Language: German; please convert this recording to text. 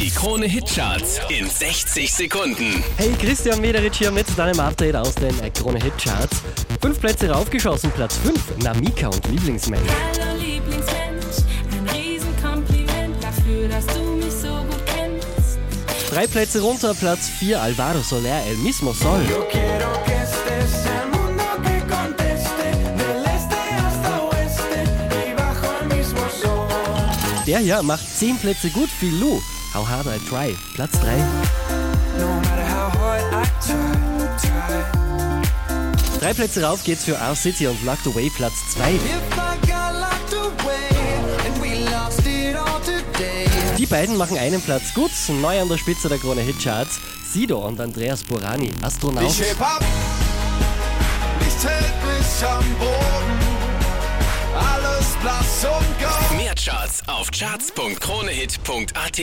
Die Krone Hitcharts in 60 Sekunden. Hey, Christian Mederich hier mit deinem Update aus den Krone Hit Charts. Fünf Plätze raufgeschossen, Platz 5, Namika und Lieblingsmensch. Hallo Lieblingsmensch, ein Riesenkompliment dafür, dass du mich so gut kennst. Drei Plätze runter, Platz 4, Alvaro Soler, El Mismo Sol. Yo quiero que estés el mundo que conteste del este hasta oeste y bajo el mismo sol. Der hier macht 10 Plätze gut, Filou. How hard I try, Platz 3. No matter how hard I try, try. Drei Plätze rauf geht's für Our City und Locked Away, Platz 2. If I got locked away and we lost it all today. Die beiden machen einen Platz gut, neu an der Spitze der Krone Hit Charts. Sido und Andreas Burani, Astronaut. Ich heb ab, nichts hält mich am Boden. Alles blass und grau. Mehr Charts auf charts.kronehit.at.